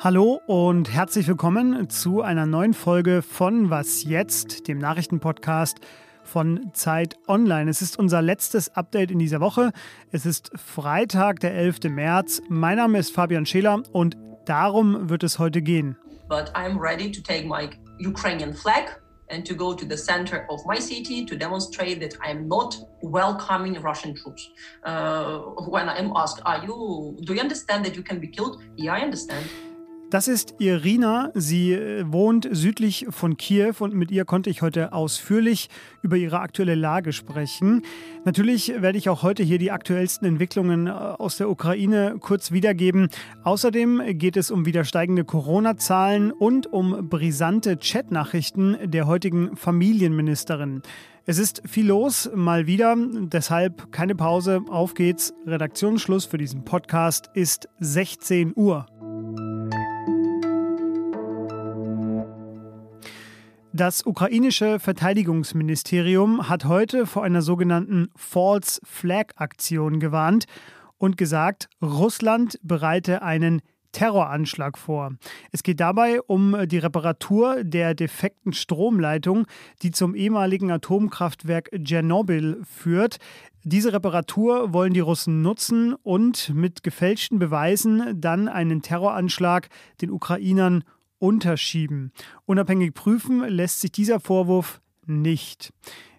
Hallo und herzlich willkommen zu einer neuen Folge von Was jetzt, dem Nachrichtenpodcast von Zeit Online. Es ist unser letztes Update in dieser Woche. Es ist Freitag, der 11. März. Mein Name ist Fabian Scheler und darum wird es heute gehen. But I'm ready to take my Ukrainian flag and to go to the center of my city to demonstrate that I am not welcoming Russian troops. Uh, when I am asked, "Are you? Do you understand that you can be killed?" Yeah, I understand. Das ist Irina. Sie äh, wohnt südlich von Kiew und mit ihr konnte ich heute ausführlich über ihre aktuelle Lage sprechen. Natürlich werde ich auch heute hier die aktuellsten Entwicklungen äh, aus der Ukraine kurz wiedergeben. Außerdem geht es um wieder steigende Corona-Zahlen und um brisante Chatnachrichten der heutigen Familienministerin. Es ist viel los, mal wieder. Deshalb keine Pause. Auf geht's. Redaktionsschluss für diesen Podcast ist 16 Uhr. Das ukrainische Verteidigungsministerium hat heute vor einer sogenannten False Flag Aktion gewarnt und gesagt, Russland bereite einen Terroranschlag vor. Es geht dabei um die Reparatur der defekten Stromleitung, die zum ehemaligen Atomkraftwerk Tschernobyl führt. Diese Reparatur wollen die Russen nutzen und mit gefälschten Beweisen dann einen Terroranschlag den Ukrainern unterschieben. Unabhängig prüfen lässt sich dieser Vorwurf nicht.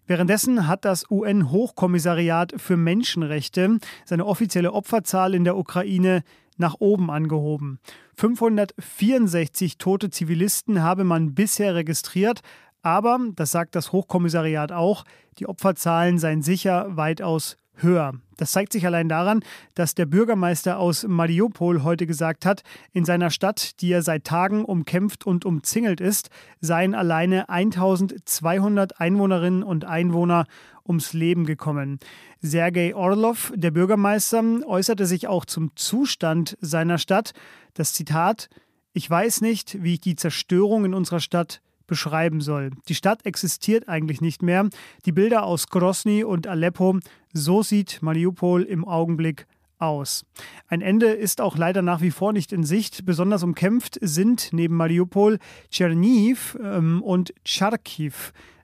Währenddessen hat das UN-Hochkommissariat für Menschenrechte seine offizielle Opferzahl in der Ukraine nach oben angehoben. 564 tote Zivilisten habe man bisher registriert, aber, das sagt das Hochkommissariat auch, die Opferzahlen seien sicher weitaus höher. Das zeigt sich allein daran, dass der Bürgermeister aus Mariupol heute gesagt hat, in seiner Stadt, die er seit Tagen umkämpft und umzingelt ist, seien alleine 1200 Einwohnerinnen und Einwohner ums Leben gekommen. Sergei Orlov, der Bürgermeister, äußerte sich auch zum Zustand seiner Stadt. Das Zitat: Ich weiß nicht, wie ich die Zerstörung in unserer Stadt beschreiben soll. Die Stadt existiert eigentlich nicht mehr. Die Bilder aus Grosny und Aleppo, so sieht Mariupol im Augenblick aus. Ein Ende ist auch leider nach wie vor nicht in Sicht. Besonders umkämpft sind neben Mariupol Tscherniv ähm, und Charkiw.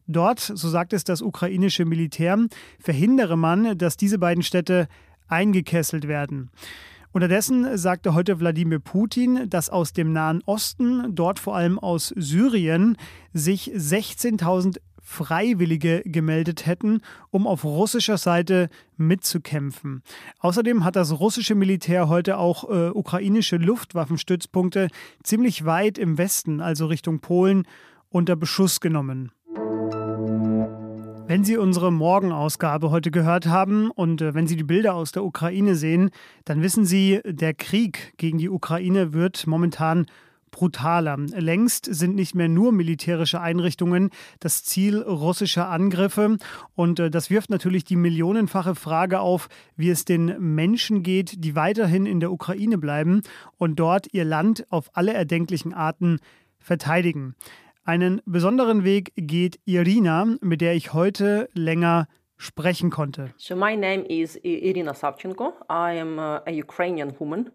Dort, so sagt es das ukrainische Militär, verhindere man, dass diese beiden Städte eingekesselt werden. Unterdessen sagte heute Wladimir Putin, dass aus dem Nahen Osten, dort vor allem aus Syrien, sich 16.000 Freiwillige gemeldet hätten, um auf russischer Seite mitzukämpfen. Außerdem hat das russische Militär heute auch äh, ukrainische Luftwaffenstützpunkte ziemlich weit im Westen, also Richtung Polen, unter Beschuss genommen. Wenn Sie unsere Morgenausgabe heute gehört haben und äh, wenn Sie die Bilder aus der Ukraine sehen, dann wissen Sie, der Krieg gegen die Ukraine wird momentan brutaler. Längst sind nicht mehr nur militärische Einrichtungen das Ziel russischer Angriffe. Und äh, das wirft natürlich die millionenfache Frage auf, wie es den Menschen geht, die weiterhin in der Ukraine bleiben und dort ihr Land auf alle erdenklichen Arten verteidigen. Einen besonderen Weg geht Irina, mit der ich heute länger sprechen konnte. So my name is Irina Savchenko. I am a Ukrainian woman.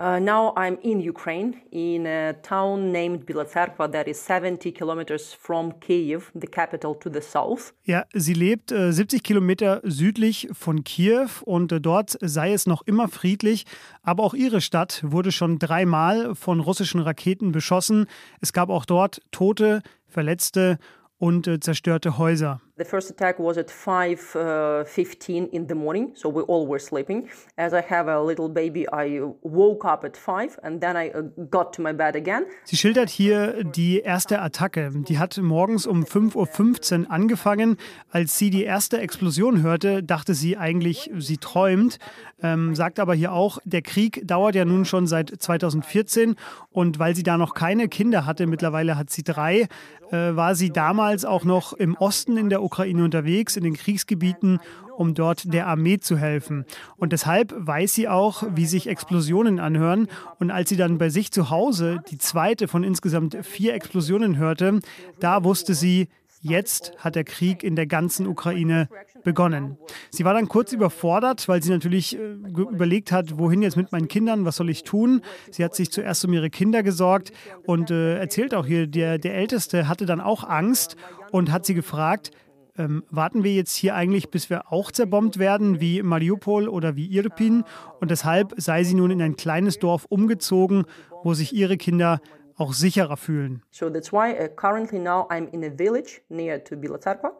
Uh, now I'm in Ukraine, in a town named Bilatserkva that is 70 kilometers from Kiev, the capital to the south. Ja, sie lebt äh, 70 Kilometer südlich von Kiew und äh, dort sei es noch immer friedlich. Aber auch ihre Stadt wurde schon dreimal von russischen Raketen beschossen. Es gab auch dort Tote, Verletzte und äh, zerstörte Häuser. The first attack was at 5:15 uh, in the morning, so we all were sleeping. As I have a little baby, I woke up at 5 and then I uh, got to my bed again. Sie schildert hier die erste Attacke. Die hat morgens um 5:15 Uhr angefangen. Als sie die erste Explosion hörte, dachte sie eigentlich, sie träumt. Ähm, sagt aber hier auch, der Krieg dauert ja nun schon seit 2014 und weil sie da noch keine Kinder hatte, mittlerweile hat sie drei, äh, war sie damals auch noch im Osten in der Ukraine unterwegs, in den Kriegsgebieten, um dort der Armee zu helfen. Und deshalb weiß sie auch, wie sich Explosionen anhören. Und als sie dann bei sich zu Hause die zweite von insgesamt vier Explosionen hörte, da wusste sie, Jetzt hat der Krieg in der ganzen Ukraine begonnen. Sie war dann kurz überfordert, weil sie natürlich äh, überlegt hat, wohin jetzt mit meinen Kindern, was soll ich tun? Sie hat sich zuerst um ihre Kinder gesorgt und äh, erzählt auch hier, der, der Älteste hatte dann auch Angst und hat sie gefragt, ähm, warten wir jetzt hier eigentlich, bis wir auch zerbombt werden, wie Mariupol oder wie Irpin? Und deshalb sei sie nun in ein kleines Dorf umgezogen, wo sich ihre Kinder auch sicherer fühlen. So that's why uh, currently now I'm in a village near to Bilatsarpa.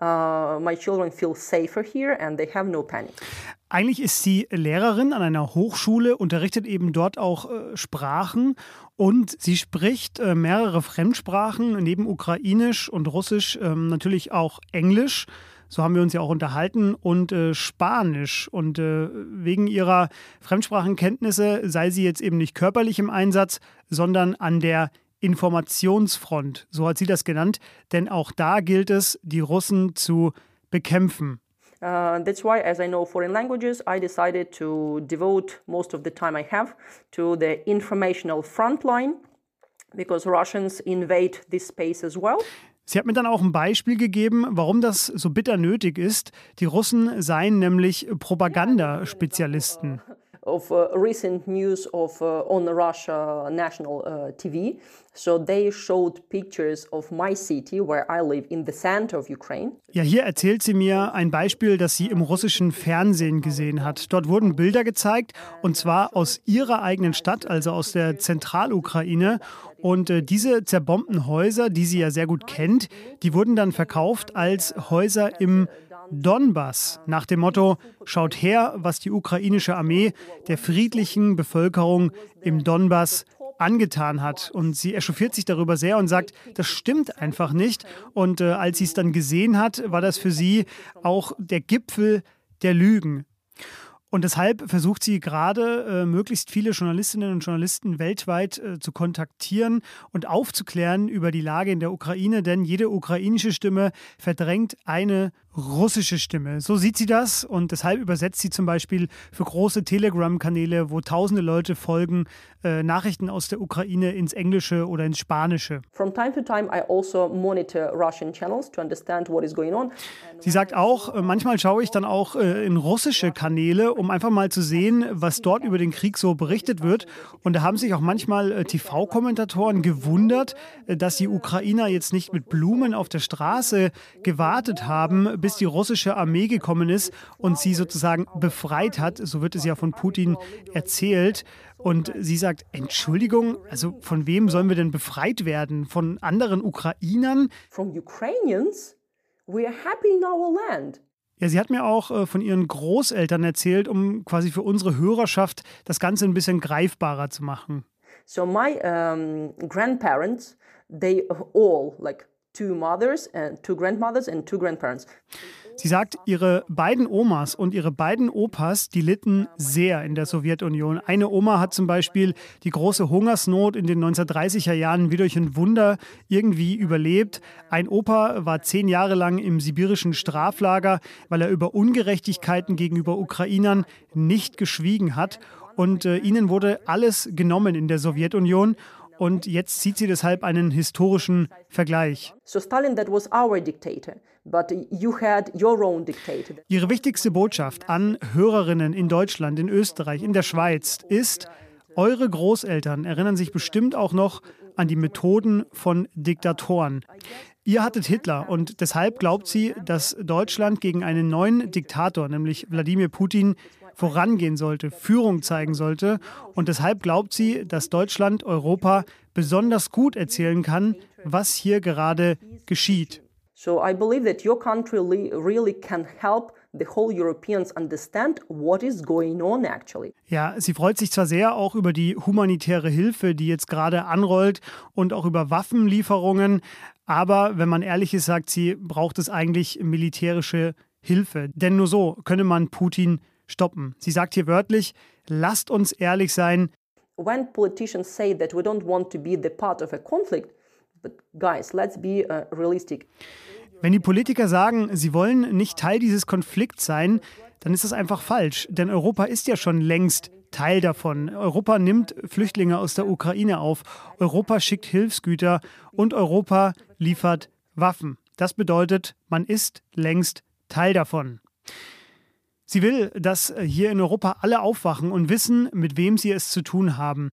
Uh, my children feel safer here and they have no panic. Eigentlich ist sie Lehrerin an einer Hochschule, unterrichtet eben dort auch äh, Sprachen und sie spricht äh, mehrere Fremdsprachen, neben Ukrainisch und Russisch ähm, natürlich auch Englisch. So haben wir uns ja auch unterhalten und äh, Spanisch. Und äh, wegen ihrer Fremdsprachenkenntnisse sei sie jetzt eben nicht körperlich im Einsatz, sondern an der Informationsfront. So hat sie das genannt. Denn auch da gilt es, die Russen zu bekämpfen. Uh, that's why, as I know foreign languages, I decided to devote most of the time I have to the informational frontline because Russians invade this space as well. Sie hat mir dann auch ein Beispiel gegeben, warum das so bitter nötig ist. Die Russen seien nämlich Propagandaspezialisten. Of uh, recent news of uh, on Russia national uh, TV, so they showed pictures of my city where I live in the center of Ukraine. Ja, hier erzählt sie mir ein Beispiel, das sie im russischen Fernsehen gesehen hat. Dort wurden Bilder gezeigt und zwar aus ihrer eigenen Stadt, also aus der Zentralukraine. Und äh, diese zerbombten Häuser, die sie ja sehr gut kennt, die wurden dann verkauft als Häuser im Donbass nach dem Motto, schaut her, was die ukrainische Armee der friedlichen Bevölkerung im Donbass angetan hat. Und sie echauffiert sich darüber sehr und sagt, das stimmt einfach nicht. Und äh, als sie es dann gesehen hat, war das für sie auch der Gipfel der Lügen. Und deshalb versucht sie gerade, äh, möglichst viele Journalistinnen und Journalisten weltweit äh, zu kontaktieren und aufzuklären über die Lage in der Ukraine, denn jede ukrainische Stimme verdrängt eine russische Stimme. So sieht sie das und deshalb übersetzt sie zum Beispiel für große Telegram-Kanäle, wo tausende Leute folgen, äh, Nachrichten aus der Ukraine ins Englische oder ins Spanische. From time to time I also monitor Russian channels to understand what is going on. Sie sagt auch, äh, manchmal schaue ich dann auch äh, in russische Kanäle, um einfach mal zu sehen, was dort über den Krieg so berichtet wird. Und da haben sich auch manchmal äh, TV-Kommentatoren gewundert, dass die Ukrainer jetzt nicht mit Blumen auf der Straße gewartet haben, bis die russische Armee gekommen ist und sie sozusagen befreit hat. So wird es ja von Putin erzählt. Und sie sagt, Entschuldigung, also von wem sollen wir denn befreit werden? Von anderen Ukrainern? From Ukrainians? We are happy in our land. Ja, sie hat mir auch äh, von ihren Großeltern erzählt, um quasi für unsere Hörerschaft das Ganze ein bisschen greifbarer zu machen. So my um, grandparents, they all like two mothers and two grandmothers and two grandparents. Sie sagt, ihre beiden Omas und ihre beiden Opas, die litten sehr in der Sowjetunion. Eine Oma hat zum Beispiel die große Hungersnot in den 1930er Jahren wie durch ein Wunder irgendwie überlebt. Ein Opa war zehn Jahre lang im sibirischen Straflager, weil er über Ungerechtigkeiten gegenüber Ukrainern nicht geschwiegen hat. Und äh, ihnen wurde alles genommen in der Sowjetunion. Und jetzt zieht sie deshalb einen historischen Vergleich. Ihre wichtigste Botschaft an Hörerinnen in Deutschland, in Österreich, in der Schweiz ist, eure Großeltern erinnern sich bestimmt auch noch an die Methoden von Diktatoren. Ihr hattet Hitler und deshalb glaubt sie, dass Deutschland gegen einen neuen Diktator, nämlich Wladimir Putin, vorangehen sollte, Führung zeigen sollte. Und deshalb glaubt sie, dass Deutschland Europa besonders gut erzählen kann, was hier gerade geschieht. So I believe that your country really can help the whole Europeans understand what is going on actually. Ja, sie freut sich zwar sehr auch über die humanitäre Hilfe, die jetzt gerade anrollt und auch über Waffenlieferungen, aber wenn man ehrlich ist, sagt sie, braucht es eigentlich militärische Hilfe, denn nur so könne man Putin stoppen. Sie sagt hier wörtlich, lasst uns ehrlich sein. When politicians say that we don't want to be the part of a conflict, but guys, let's be uh, realistic. Wenn die Politiker sagen, sie wollen nicht Teil dieses Konflikts sein, dann ist das einfach falsch. Denn Europa ist ja schon längst Teil davon. Europa nimmt Flüchtlinge aus der Ukraine auf. Europa schickt Hilfsgüter und Europa liefert Waffen. Das bedeutet, man ist längst Teil davon. Sie will, dass hier in Europa alle aufwachen und wissen, mit wem sie es zu tun haben.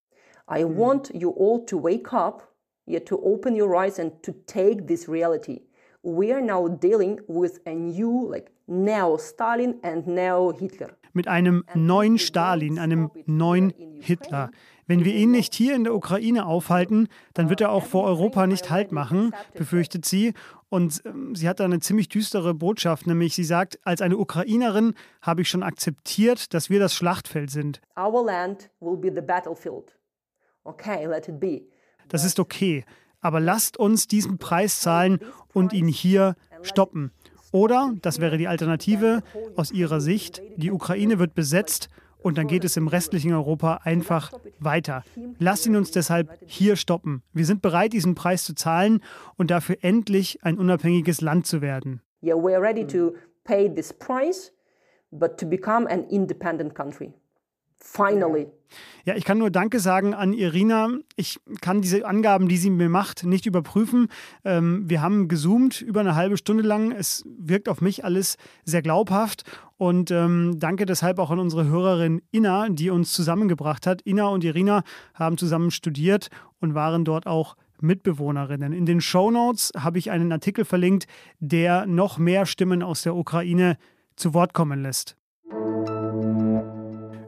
I want you all to wake up, yet to open your eyes and to take this reality. We are now dealing with a new, like Neo-Stalin and Neo-Hitler. Mit einem neuen Stalin, einem neuen Hitler. Wenn wir ihn nicht hier in der Ukraine aufhalten, dann wird er auch vor Europa nicht Halt machen, befürchtet sie. Und ähm, sie hat da eine ziemlich düstere Botschaft, nämlich sie sagt, als eine Ukrainerin habe ich schon akzeptiert, dass wir das Schlachtfeld sind. Our land will be the battlefield. Okay, let it be. Das ist okay, aber lasst uns diesen Preis zahlen und ihn hier stoppen. Oder, das wäre die Alternative, aus ihrer Sicht, die Ukraine wird besetzt und dann geht es im restlichen Europa einfach weiter. Lasst ihn uns deshalb hier stoppen. Wir sind bereit, diesen Preis zu zahlen und dafür endlich ein unabhängiges Land zu werden. Yeah, we are ready to pay this price, but to become an independent country. Finally. Ja, ich kann nur Danke sagen an Irina. Ich kann diese Angaben, die sie mir macht, nicht überprüfen. Ähm, wir haben gezoomt über eine halbe Stunde lang. Es wirkt auf mich alles sehr glaubhaft. Und ähm, danke deshalb auch an unsere Hörerin Inna, die uns zusammengebracht hat. Inna und Irina haben zusammen studiert und waren dort auch Mitbewohnerinnen. In den Show Notes habe ich einen Artikel verlinkt, der noch mehr Stimmen aus der Ukraine zu Wort kommen lässt.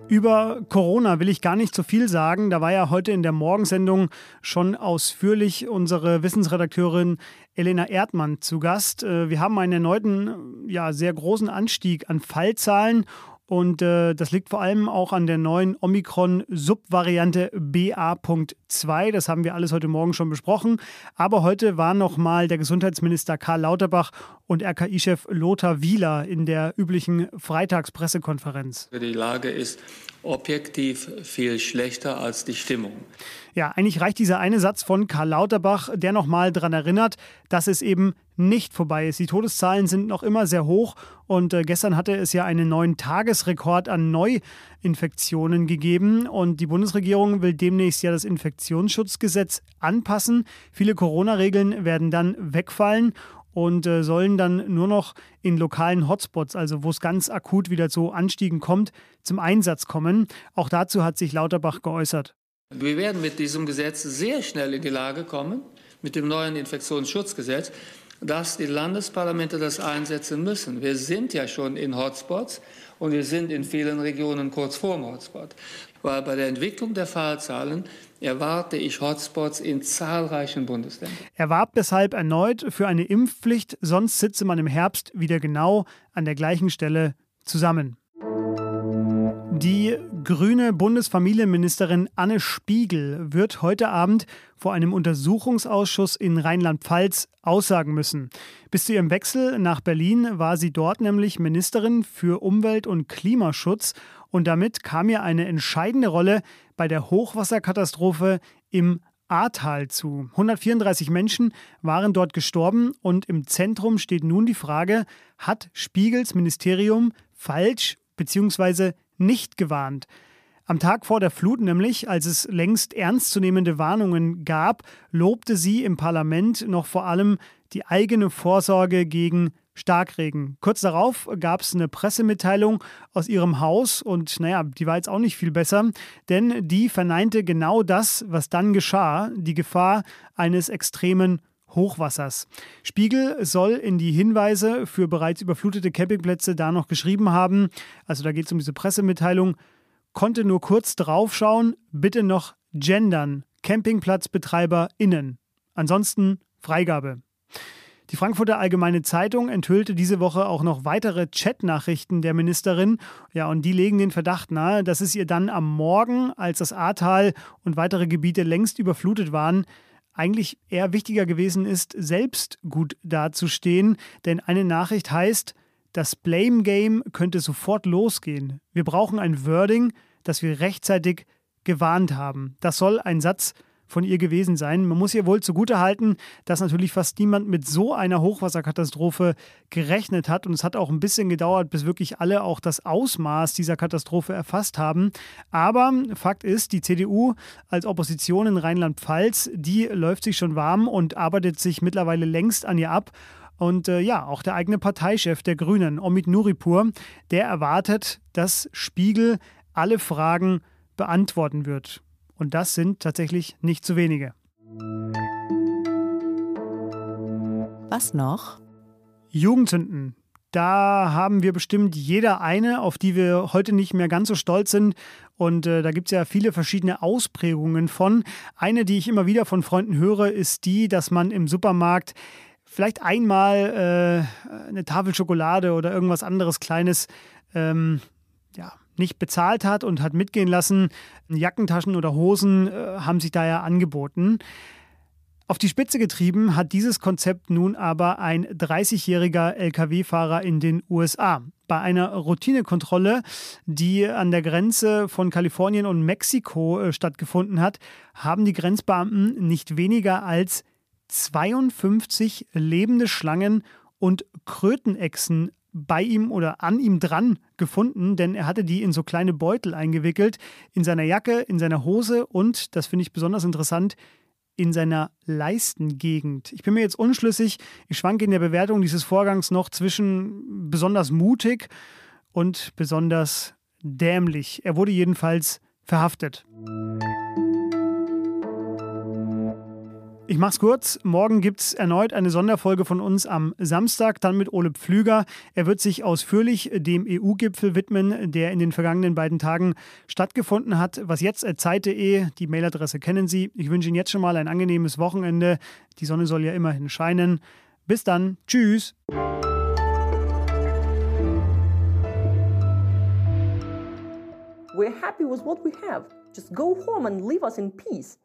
Über Corona will ich gar nicht so viel sagen. Da war ja heute in der Morgensendung schon ausführlich unsere Wissensredakteurin Elena Erdmann zu Gast. Äh, wir haben einen erneuten, ja, sehr großen Anstieg an Fallzahlen und äh, das liegt vor allem auch an der neuen Omikron-Subvariante BA.2. Das haben wir alles heute Morgen schon besprochen. Aber heute war nochmal der Gesundheitsminister Karl Lauterbach und RKI-Chef Lothar Wieler in der üblichen Freitagspressekonferenz. Die Lage ist objektiv viel schlechter als die Stimmung. Ja, eigentlich reicht dieser eine Satz von Karl Lauterbach, der nochmal daran erinnert, dass es eben nicht vorbei ist. Die Todeszahlen sind noch immer sehr hoch und äh, gestern hatte es ja einen neuen Tagesrekord an Neuinfektionen gegeben und die Bundesregierung will demnächst ja das Infektionsschutzgesetz anpassen. Viele Corona-Regeln werden dann wegfallen und äh, sollen dann nur noch in lokalen Hotspots, also wo es ganz akut wieder zu Anstiegen kommt, zum Einsatz kommen. Auch dazu hat sich Lauterbach geäußert. Wir werden mit diesem Gesetz sehr schnell in die Lage kommen, mit dem neuen Infektionsschutzgesetz, dass die Landesparlamente das einsetzen müssen. Wir sind ja schon in Hotspots und wir sind in vielen Regionen kurz vor dem Hotspot. Weil bei der Entwicklung der Fallzahlen erwarte ich Hotspots in zahlreichen Bundesländern. Er warb deshalb erneut für eine Impfpflicht, sonst sitze man im Herbst wieder genau an der gleichen Stelle zusammen. Die grüne Bundesfamilienministerin Anne Spiegel wird heute Abend vor einem Untersuchungsausschuss in Rheinland-Pfalz aussagen müssen. Bis zu ihrem Wechsel nach Berlin war sie dort nämlich Ministerin für Umwelt und Klimaschutz und damit kam ihr eine entscheidende Rolle bei der Hochwasserkatastrophe im Ahrtal zu. 134 Menschen waren dort gestorben und im Zentrum steht nun die Frage, hat Spiegels Ministerium falsch bzw nicht gewarnt. Am Tag vor der Flut nämlich, als es längst ernstzunehmende Warnungen gab, lobte sie im Parlament noch vor allem die eigene Vorsorge gegen Starkregen. Kurz darauf gab es eine Pressemitteilung aus ihrem Haus und naja, die war jetzt auch nicht viel besser, denn die verneinte genau das, was dann geschah, die Gefahr eines extremen Hochwassers. Spiegel soll in die Hinweise für bereits überflutete Campingplätze da noch geschrieben haben, also da geht es um diese Pressemitteilung, konnte nur kurz draufschauen, bitte noch gendern, CampingplatzbetreiberInnen. Ansonsten Freigabe. Die Frankfurter Allgemeine Zeitung enthüllte diese Woche auch noch weitere Chatnachrichten der Ministerin. Ja, und die legen den Verdacht nahe, dass es ihr dann am Morgen, als das Ahrtal und weitere Gebiete längst überflutet waren, eigentlich eher wichtiger gewesen ist, selbst gut dazustehen. Denn eine Nachricht heißt, das Blame Game könnte sofort losgehen. Wir brauchen ein Wording, das wir rechtzeitig gewarnt haben. Das soll ein Satz von ihr gewesen sein. Man muss ihr wohl zugutehalten, dass natürlich fast niemand mit so einer Hochwasserkatastrophe gerechnet hat. Und es hat auch ein bisschen gedauert, bis wirklich alle auch das Ausmaß dieser Katastrophe erfasst haben. Aber Fakt ist, die CDU als Opposition in Rheinland-Pfalz, die läuft sich schon warm und arbeitet sich mittlerweile längst an ihr ab. Und äh, ja, auch der eigene Parteichef der Grünen, Omid Nuripur, der erwartet, dass Spiegel alle Fragen beantworten wird. Und das sind tatsächlich nicht zu wenige. Was noch? Jugendsünden. Da haben wir bestimmt jeder eine, auf die wir heute nicht mehr ganz so stolz sind. Und äh, da gibt es ja viele verschiedene Ausprägungen von. Eine, die ich immer wieder von Freunden höre, ist die, dass man im Supermarkt vielleicht einmal äh, eine Tafel Schokolade oder irgendwas anderes Kleines ähm, ja, nicht bezahlt hat und hat mitgehen lassen. Jackentaschen oder Hosen äh, haben sich da ja angeboten. Auf die Spitze getrieben hat dieses Konzept nun aber ein 30-jähriger Lkw-Fahrer in den USA. Bei einer Routinekontrolle, die an der Grenze von Kalifornien und Mexiko äh, stattgefunden hat, haben die Grenzbeamten nicht weniger als 52 lebende Schlangen und Krötenechsen bei ihm oder an ihm dran gefunden, denn er hatte die in so kleine Beutel eingewickelt, in seiner Jacke, in seiner Hose und, das finde ich besonders interessant, in seiner Leistengegend. Ich bin mir jetzt unschlüssig. Ich schwanke in der Bewertung dieses Vorgangs noch zwischen besonders mutig und besonders dämlich. Er wurde jedenfalls verhaftet. Ich mach's kurz. Morgen gibt's erneut eine Sonderfolge von uns am Samstag, dann mit Ole Pflüger. Er wird sich ausführlich dem EU-Gipfel widmen, der in den vergangenen beiden Tagen stattgefunden hat. Was jetzt Zeit.de, die Mailadresse kennen Sie. Ich wünsche Ihnen jetzt schon mal ein angenehmes Wochenende. Die Sonne soll ja immerhin scheinen. Bis dann. Tschüss. We're happy with what we have. Just go home and leave us in peace.